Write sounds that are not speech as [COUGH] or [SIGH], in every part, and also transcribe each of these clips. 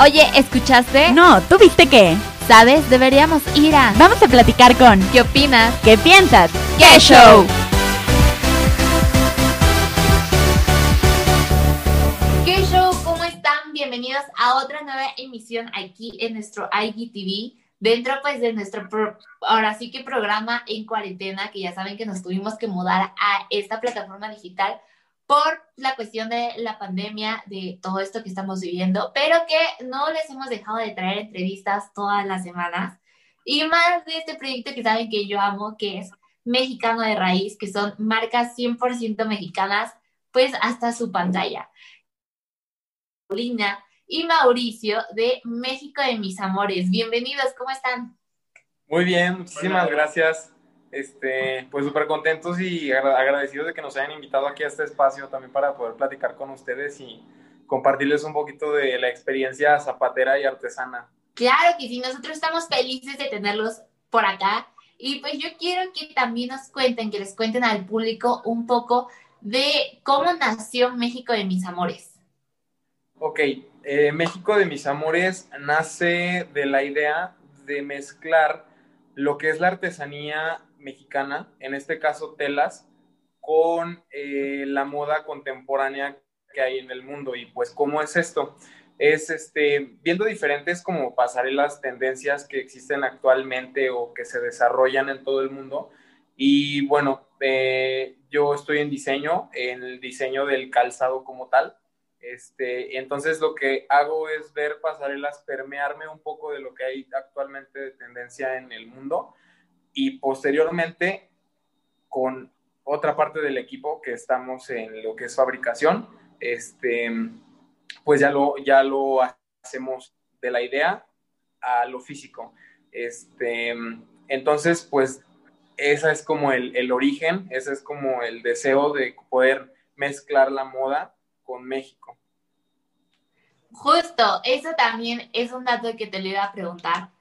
Oye, ¿escuchaste? No, ¿tú viste qué? ¿Sabes? Deberíamos ir a... Vamos a platicar con... ¿Qué opinas? ¿Qué piensas? ¡Qué show! ¿Qué show? ¿Cómo están? Bienvenidos a otra nueva emisión aquí en nuestro IGTV. Dentro pues de nuestro, ahora sí que programa en cuarentena, que ya saben que nos tuvimos que mudar a esta plataforma digital por la cuestión de la pandemia, de todo esto que estamos viviendo, pero que no les hemos dejado de traer entrevistas todas las semanas. Y más de este proyecto que saben que yo amo, que es Mexicano de Raíz, que son marcas 100% mexicanas, pues hasta su pantalla. Paulina y Mauricio de México de mis amores. Bienvenidos, ¿cómo están? Muy bien, muchísimas gracias. Este, pues súper contentos y agradecidos de que nos hayan invitado aquí a este espacio también para poder platicar con ustedes y compartirles un poquito de la experiencia zapatera y artesana. Claro que sí, nosotros estamos felices de tenerlos por acá y pues yo quiero que también nos cuenten, que les cuenten al público un poco de cómo nació México de mis amores. Ok, eh, México de mis amores nace de la idea de mezclar lo que es la artesanía mexicana, en este caso telas, con eh, la moda contemporánea que hay en el mundo. Y pues, ¿cómo es esto? Es este, viendo diferentes como pasarelas, tendencias que existen actualmente o que se desarrollan en todo el mundo. Y bueno, eh, yo estoy en diseño, en el diseño del calzado como tal. Este, entonces lo que hago es ver pasarelas, permearme un poco de lo que hay actualmente de tendencia en el mundo y posteriormente con otra parte del equipo que estamos en lo que es fabricación, este, pues ya lo, ya lo hacemos de la idea a lo físico. Este, entonces, pues ese es como el, el origen, ese es como el deseo de poder mezclar la moda con México. Justo, eso también es un dato que te lo iba a preguntar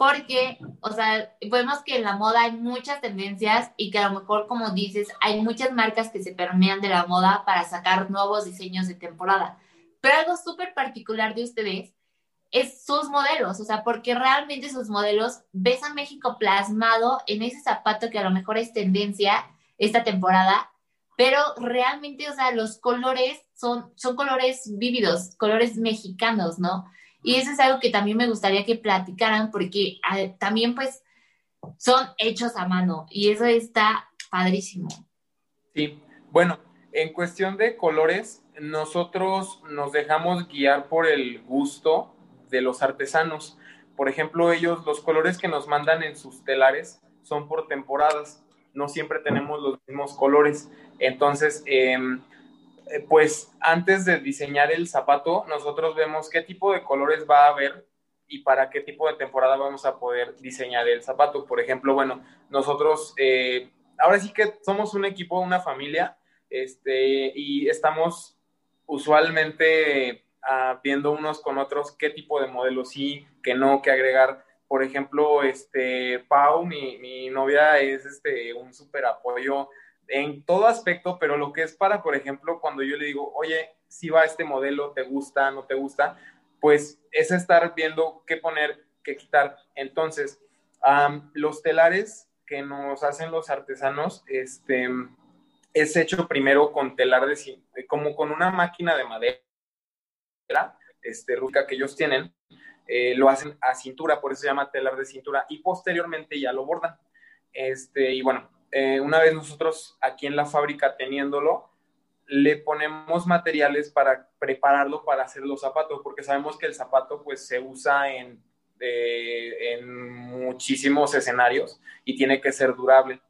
porque, o sea, vemos que en la moda hay muchas tendencias y que a lo mejor, como dices, hay muchas marcas que se permean de la moda para sacar nuevos diseños de temporada. Pero algo súper particular de ustedes es sus modelos, o sea, porque realmente sus modelos ves a México plasmado en ese zapato que a lo mejor es tendencia esta temporada, pero realmente, o sea, los colores son, son colores vívidos, colores mexicanos, ¿no? Y eso es algo que también me gustaría que platicaran porque ah, también pues son hechos a mano y eso está padrísimo. Sí, bueno, en cuestión de colores, nosotros nos dejamos guiar por el gusto de los artesanos. Por ejemplo, ellos, los colores que nos mandan en sus telares son por temporadas, no siempre tenemos los mismos colores. Entonces, eh, pues antes de diseñar el zapato, nosotros vemos qué tipo de colores va a haber y para qué tipo de temporada vamos a poder diseñar el zapato. Por ejemplo, bueno, nosotros eh, ahora sí que somos un equipo, una familia, este, y estamos usualmente ah, viendo unos con otros qué tipo de modelo sí, qué no, qué agregar. Por ejemplo, este, Pau, mi, mi novia, es este, un súper apoyo en todo aspecto, pero lo que es para, por ejemplo, cuando yo le digo, oye, si va este modelo, ¿te gusta, no te gusta? Pues es estar viendo qué poner, qué quitar. Entonces, los telares que nos hacen los artesanos, este, es hecho primero con telar de, como con una máquina de madera, este, ruca que ellos tienen, eh, lo hacen a cintura, por eso se llama telar de cintura, y posteriormente ya lo bordan. Este, y bueno, eh, una vez nosotros aquí en la fábrica teniéndolo, le ponemos materiales para prepararlo para hacer los zapatos, porque sabemos que el zapato pues se usa en, eh, en muchísimos escenarios y tiene que ser durable.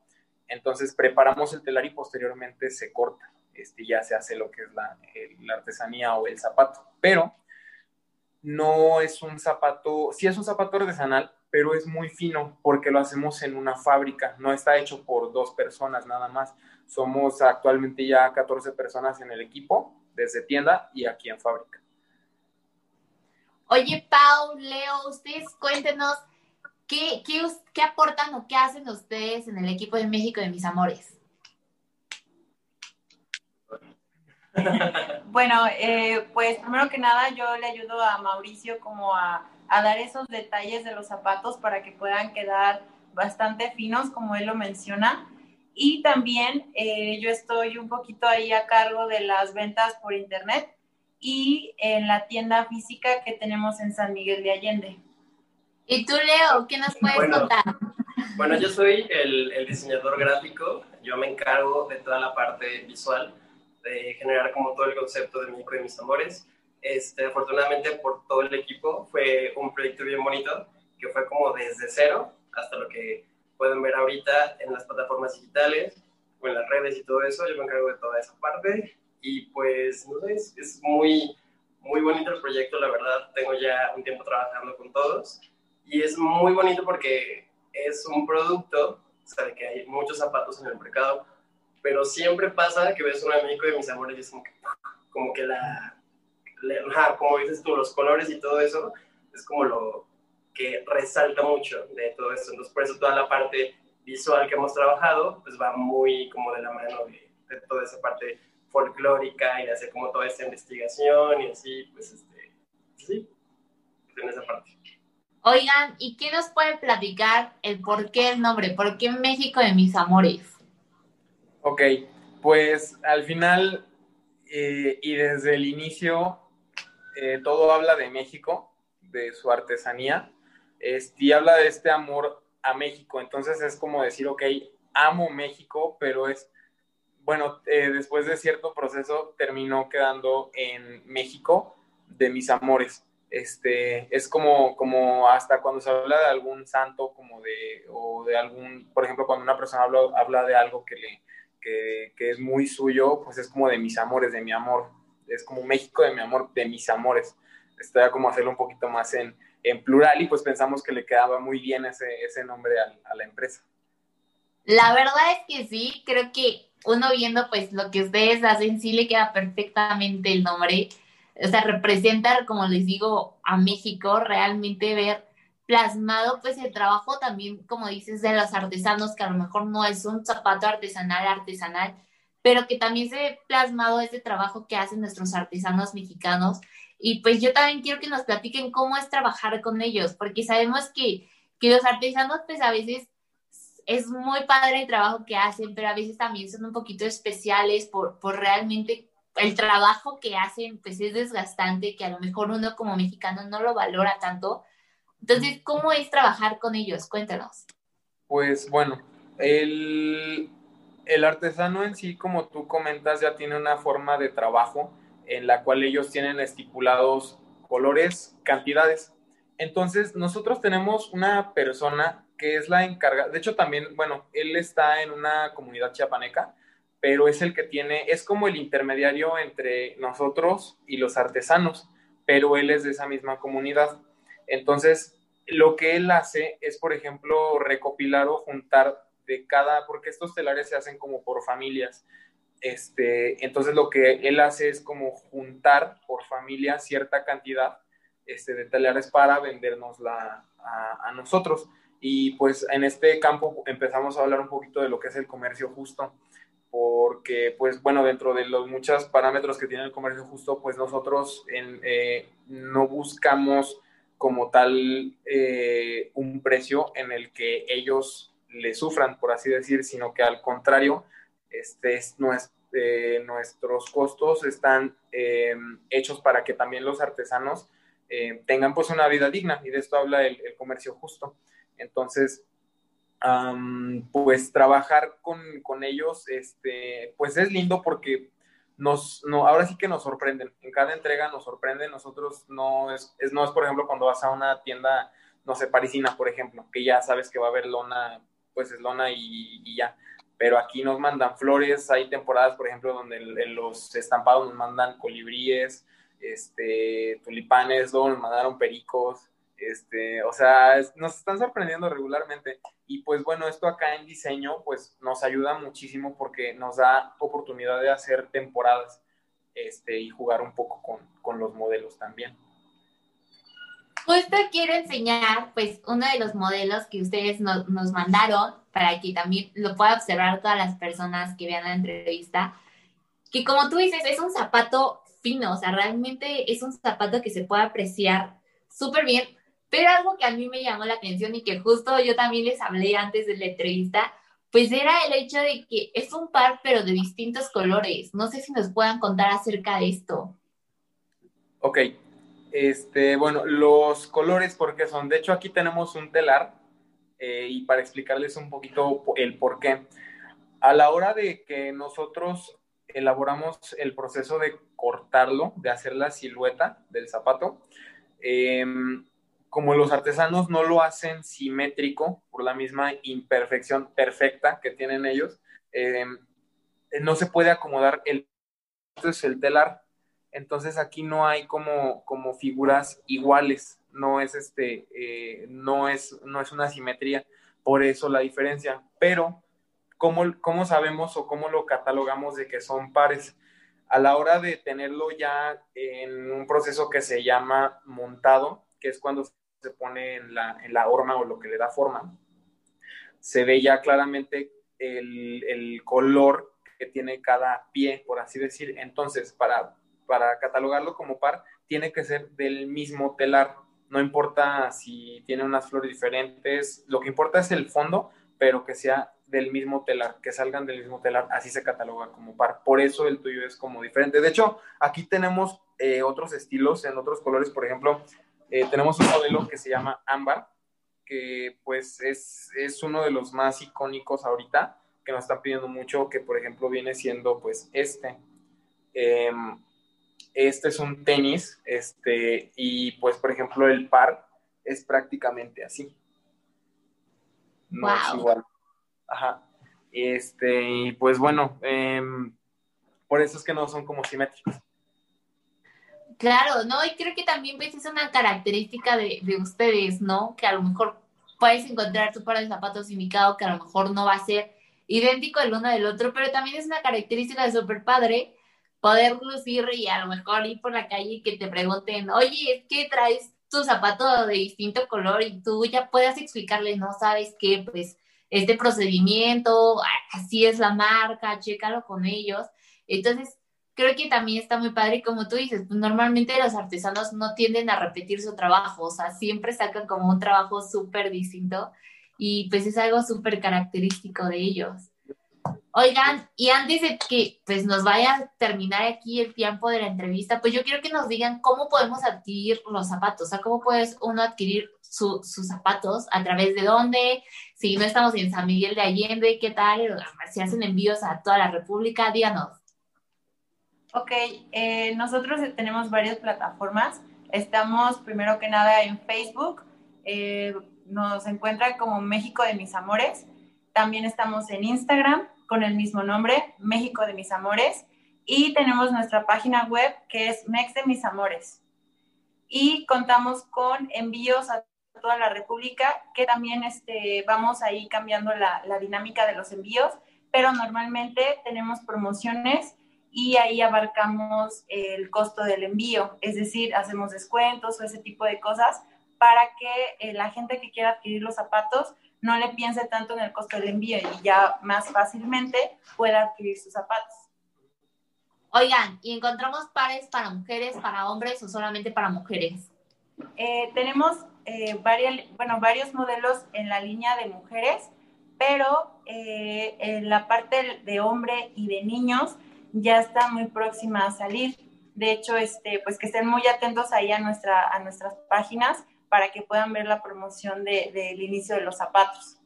Entonces preparamos el telar y posteriormente se corta. Este, ya se hace lo que es la, la artesanía o el zapato. Pero no es un zapato, sí es un zapato artesanal, pero es muy fino porque lo hacemos en una fábrica, no está hecho por dos personas nada más. Somos actualmente ya 14 personas en el equipo, desde tienda y aquí en fábrica. Oye, Pau, Leo, ustedes cuéntenos qué, qué, qué aportan o qué hacen ustedes en el equipo de México de Mis Amores. [LAUGHS] Bueno, eh, pues primero que nada yo le ayudo a Mauricio como a, a, dar esos detalles de los zapatos para que puedan quedar bastante finos, como él lo menciona. Y también eh, yo estoy un poquito ahí a cargo de las ventas por internet y en la tienda física que tenemos en San Miguel de Allende. ¿Y tú, Leo, qué nos puedes contar? Bueno, yo soy el, el, diseñador gráfico, yo me encargo de toda la parte visual, de generar como todo el concepto de México de mis amores. Este, afortunadamente por todo el equipo fue un proyecto bien bonito, que fue como desde cero hasta lo que pueden ver ahorita en las plataformas digitales o en las redes y todo eso. Yo me encargo de toda esa parte y pues, no sé, es, es muy, muy bonito el proyecto, la verdad. Tengo ya un tiempo trabajando con todos y es muy bonito porque es un producto, sabe que hay muchos zapatos en el mercado, pero siempre pasa que ves un amigo de mis amores y es como que, como que la, como dices tú, los colores y todo eso, es como lo que resalta mucho de todo esto. Entonces, por eso toda la parte visual que hemos trabajado, pues va muy como de la mano de, de toda esa parte folclórica y de hacer como toda esta investigación y así, pues, este, sí, en esa parte. Oigan, ¿y qué nos pueden platicar el por qué el nombre? ¿Por qué México de mis amores? Ok, pues al final eh, y desde el inicio eh, todo habla de México, de su artesanía, este, y habla de este amor a México. Entonces es como decir, ok, amo México, pero es, bueno, eh, después de cierto proceso terminó quedando en México de mis amores este, es como, como hasta cuando se habla de algún santo, como de, o de algún, por ejemplo, cuando una persona habla, habla de algo que, que, que, es muy suyo, pues es como de mis amores, de mi amor, es como México de mi amor, de mis amores. Está como hacerlo un poquito más en, en plural y pues pensamos que le quedaba muy bien ese, ese nombre a, a la empresa. La verdad es que sí, creo que uno viendo pues lo que ustedes hacen, sí le queda perfectamente el nombre o sea, representar, como les digo, a México, realmente ver plasmado pues el trabajo también, como dices, de los artesanos, que a lo mejor no es un zapato artesanal, artesanal, pero que también se ve plasmado ese trabajo que hacen nuestros artesanos mexicanos. Y pues yo también quiero que nos platiquen cómo es trabajar con ellos, porque sabemos que, que los artesanos pues a veces es muy padre el trabajo que hacen, pero a veces también son un poquito especiales por, por realmente el trabajo que hacen pues es desgastante, que a lo mejor uno como mexicano no lo valora tanto. Entonces, ¿cómo es trabajar con ellos? Cuéntanos. Pues bueno, el, el artesano en sí, como tú comentas, ya tiene una forma de trabajo en la cual ellos tienen estipulados colores, cantidades. Entonces, nosotros tenemos una persona que es la encargada, de hecho también, bueno, él está en una comunidad chiapaneca, pero es el que tiene, es como el intermediario entre nosotros y los artesanos, pero él es de esa misma comunidad. Entonces, lo que él hace es, por ejemplo, recopilar o juntar de cada, porque estos telares se hacen como por familias. Este, entonces lo que él hace es como juntar por familia cierta cantidad este, de telares para vendernosla a, a nosotros. Y pues en este campo empezamos a hablar un poquito de lo que es el comercio justo porque, pues, bueno, dentro de los muchos parámetros que tiene el comercio justo, pues nosotros en, eh, no buscamos como tal eh, un precio en el que ellos le sufran, por así decir, sino que al contrario, este es eh, nuestros costos están hechos para que también los artesanos tengan pues una vida digna y de esto habla el, el comercio justo. Entonces, pues trabajar con, con, ellos, este, pues es lindo porque nos, no, ahora sí que nos sorprenden. En cada entrega nos sorprenden. Nosotros no es, es, no es, por ejemplo, cuando vas a una tienda, no sé, parisina, por ejemplo, que ya sabes que va a haber lona, pues es lona y, ya. Pero aquí nos mandan flores, hay temporadas, por ejemplo, donde en los estampados nos mandan colibríes, este, tulipanes, luego nos mandaron pericos, este, o sea, nos están sorprendiendo regularmente. Y pues bueno, esto acá en diseño, pues nos ayuda muchísimo porque nos da oportunidad de hacer temporadas este, y jugar un poco con, con los modelos también. Justo quiero enseñar, pues, uno de los modelos que ustedes nos mandaron para que también lo puedan observar todas las personas que vean la entrevista. Que como tú dices, es un zapato fino, o sea, realmente es un zapato que se puede apreciar súper bien, pero algo que a mí me llamó la atención y que justo yo también les hablé antes de la entrevista, pues era el hecho de que es un par pero de distintos colores. No sé si nos puedan contar acerca de esto. Ok, este, bueno, los colores, porque son? De hecho, aquí tenemos un telar eh, y para explicarles un poquito el por qué. A la hora de que nosotros elaboramos el proceso de cortarlo, de hacer la silueta del zapato, em, como los artesanos no lo hacen simétrico por la misma imperfección perfecta que tienen ellos, em, no se puede acomodar el, es el telar. Entonces aquí no hay como, como figuras iguales, no es este, eh, no es, no es una simetría, por eso la diferencia. Pero, ¿cómo, ¿cómo sabemos o cómo lo catalogamos de que son pares? A la hora de tenerlo ya en un proceso que se llama montado, que es cuando se pone en la, en la horma o lo que le da forma, se ve ya claramente el, el, color que tiene cada pie, por así decir. Entonces, para, para catalogarlo como par, tiene que ser del mismo telar. No importa si tiene unas flores diferentes, lo que importa es el fondo, pero que sea del mismo telar, que salgan del mismo telar, así se cataloga como par. Por eso el tuyo es como diferente. De hecho, aquí tenemos eh, otros estilos en otros colores, por ejemplo, eh, tenemos un modelo que se llama Ámbar, que pues es, es, uno de los más icónicos ahorita, que nos están pidiendo mucho, que por ejemplo viene siendo pues este. Em, este es un tenis, este, y pues por ejemplo el par es prácticamente así. No es igual. Ajá. Este, y pues bueno, em, por eso es que no son como simétricos. Claro, ¿no? Y creo que también pues, es una característica de, de, ustedes, ¿no? Que a lo mejor puedes encontrar tu par de zapatos indicado que a lo mejor no va a ser idéntico el uno del otro, pero también es una característica de super padre poder lucir y a lo mejor ir por la calle y que te pregunten, oye, es que traes tu zapato de distinto color y tú ya puedas explicarle, no sabes qué, pues este procedimiento, así es la marca, chécalo con ellos. Entonces, creo que también está muy padre, como tú dices, pues normalmente los artesanos no tienden a repetir su trabajo, o sea, siempre sacan como un trabajo súper distinto y pues es algo súper característico de ellos. Oigan, y antes de que pues nos vaya a terminar aquí el tiempo de la entrevista, pues yo quiero que nos digan cómo podemos adquirir los zapatos, o sea, cómo puedes uno adquirir sus zapatos, a través de dónde, si no estamos en San Miguel de Allende, qué tal, si hacen envíos a toda la República, díganos. Ok, eh, nosotros tenemos varias plataformas. Estamos primero que nada en Facebook. Eh, nos encuentra como México de mis amores. También estamos en Instagram con el mismo nombre, México de mis amores. Y tenemos nuestra página web que es Mex de mis amores. Y contamos con envíos a toda la República, que también este, vamos ahí cambiando la, la dinámica de los envíos, pero normalmente tenemos promociones y ahí abarcamos el costo del envío, es decir, hacemos descuentos o ese tipo de cosas para que eh, la gente que quiera adquirir los zapatos no le piense tanto en el costo del envío y ya más fácilmente pueda adquirir sus zapatos. Oigan, ¿y encontramos pares para mujeres, para hombres o solamente para mujeres? Eh, tenemos eh, varias, bueno, varios modelos en la línea de mujeres, pero en la parte de hombre y de niños ya está muy próxima a salir. De hecho, este, pues que estén muy atentos ahí a, nuestra, a nuestras páginas para que puedan ver la promoción del de, inicio de los zapatos.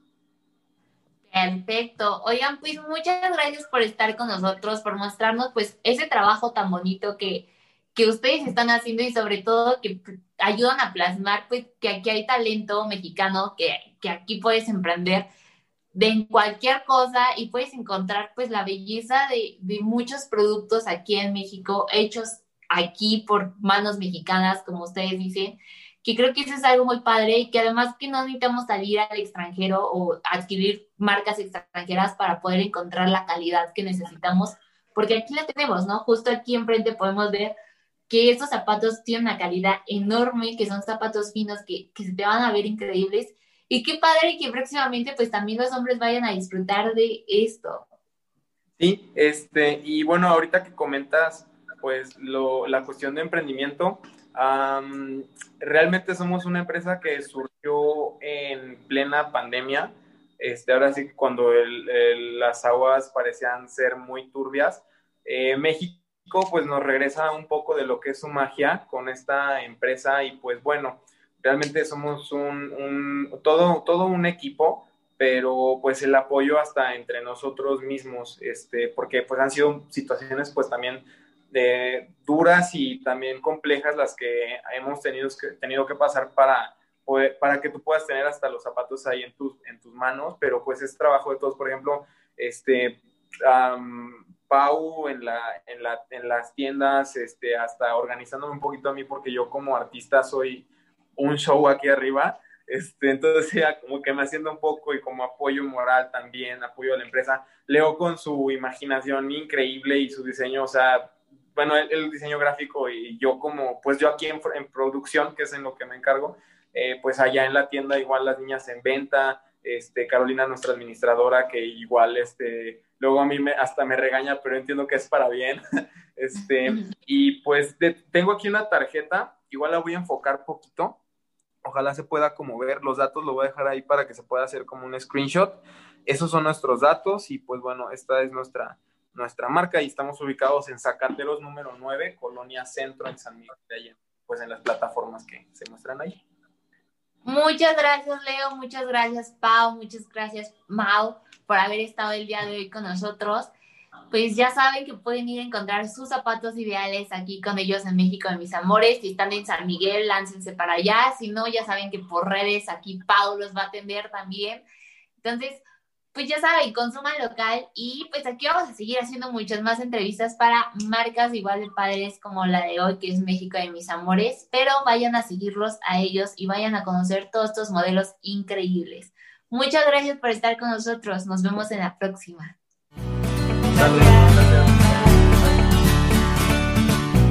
Perfecto. Oigan, pues muchas gracias por estar con nosotros, por mostrarnos pues ese trabajo tan bonito que, que ustedes están haciendo y sobre todo que ayudan a plasmar pues que aquí hay talento mexicano, que, que aquí puedes emprender de cualquier cosa y puedes encontrar pues la belleza de, de, muchos productos aquí en México hechos aquí por manos mexicanas, como ustedes dicen, que creo que eso es algo muy padre y que además que no necesitamos salir al extranjero o adquirir marcas extranjeras para poder encontrar la calidad que necesitamos, porque aquí la tenemos, ¿no? Justo aquí enfrente podemos ver que estos zapatos tienen una calidad enorme, que son zapatos finos que, que se te van a ver increíbles y qué padre que próximamente pues también los hombres vayan a disfrutar de esto. Sí, este, y bueno, ahorita que comentas pues lo, la cuestión de emprendimiento, realmente somos una empresa que surgió en plena pandemia. Este, ahora sí, cuando las aguas parecían ser muy turbias, eh, México pues nos regresa un poco de lo que es su magia con esta empresa y pues bueno, realmente somos un, todo, todo un equipo, pero pues el apoyo hasta entre nosotros mismos, este, porque pues han sido situaciones pues también de duras y también complejas las que hemos tenido que, tenido que pasar para, para que tú puedas tener hasta los zapatos ahí en tus, en tus manos, pero pues es trabajo de todos, por ejemplo, este, Pau en, la, en, la, en las tiendas, este, hasta organizándome un poquito a mí, porque yo como artista soy un show aquí arriba, este, entonces [LAUGHS] ya como que me haciendo un poco y como apoyo moral también, apoyo a la empresa. Leo con su imaginación increíble y su diseño, o sea, bueno, el, diseño gráfico y yo como, pues yo aquí en, en, producción, que es en lo que me encargo, eh, pues allá en la tienda igual las niñas en venta, este, Carolina, nuestra administradora, que igual, este, luego a mí me, hasta me regaña, pero entiendo que es para bien, [LAUGHS] este, y pues tengo aquí una tarjeta, igual la voy a enfocar poquito, ojalá se pueda como ver los datos, lo voy a dejar ahí para que se pueda hacer como un screenshot, esos son nuestros datos y pues bueno, esta es nuestra, nuestra marca y estamos ubicados en Zacateros número 9, Colonia Centro, en San Miguel de Allende, pues en las plataformas que se muestran ahí. Muchas gracias, Leo. Muchas gracias, Pau. Muchas gracias, Mau, por haber estado el día de hoy con nosotros. Pues ya saben que pueden ir a encontrar sus zapatos ideales aquí con ellos en México de mis amores. Si están en San Miguel, láncense para allá. Si no, ya saben que por redes aquí Pau los va a atender también. Entonces, pues ya saben, consuman local y pues aquí vamos a seguir haciendo muchas más entrevistas para marcas igual de padres como la de hoy, que es México de mis amores, pero vayan a seguirlos a ellos y vayan a conocer todos estos modelos increíbles. Muchas gracias por estar con nosotros, nos vemos en la próxima.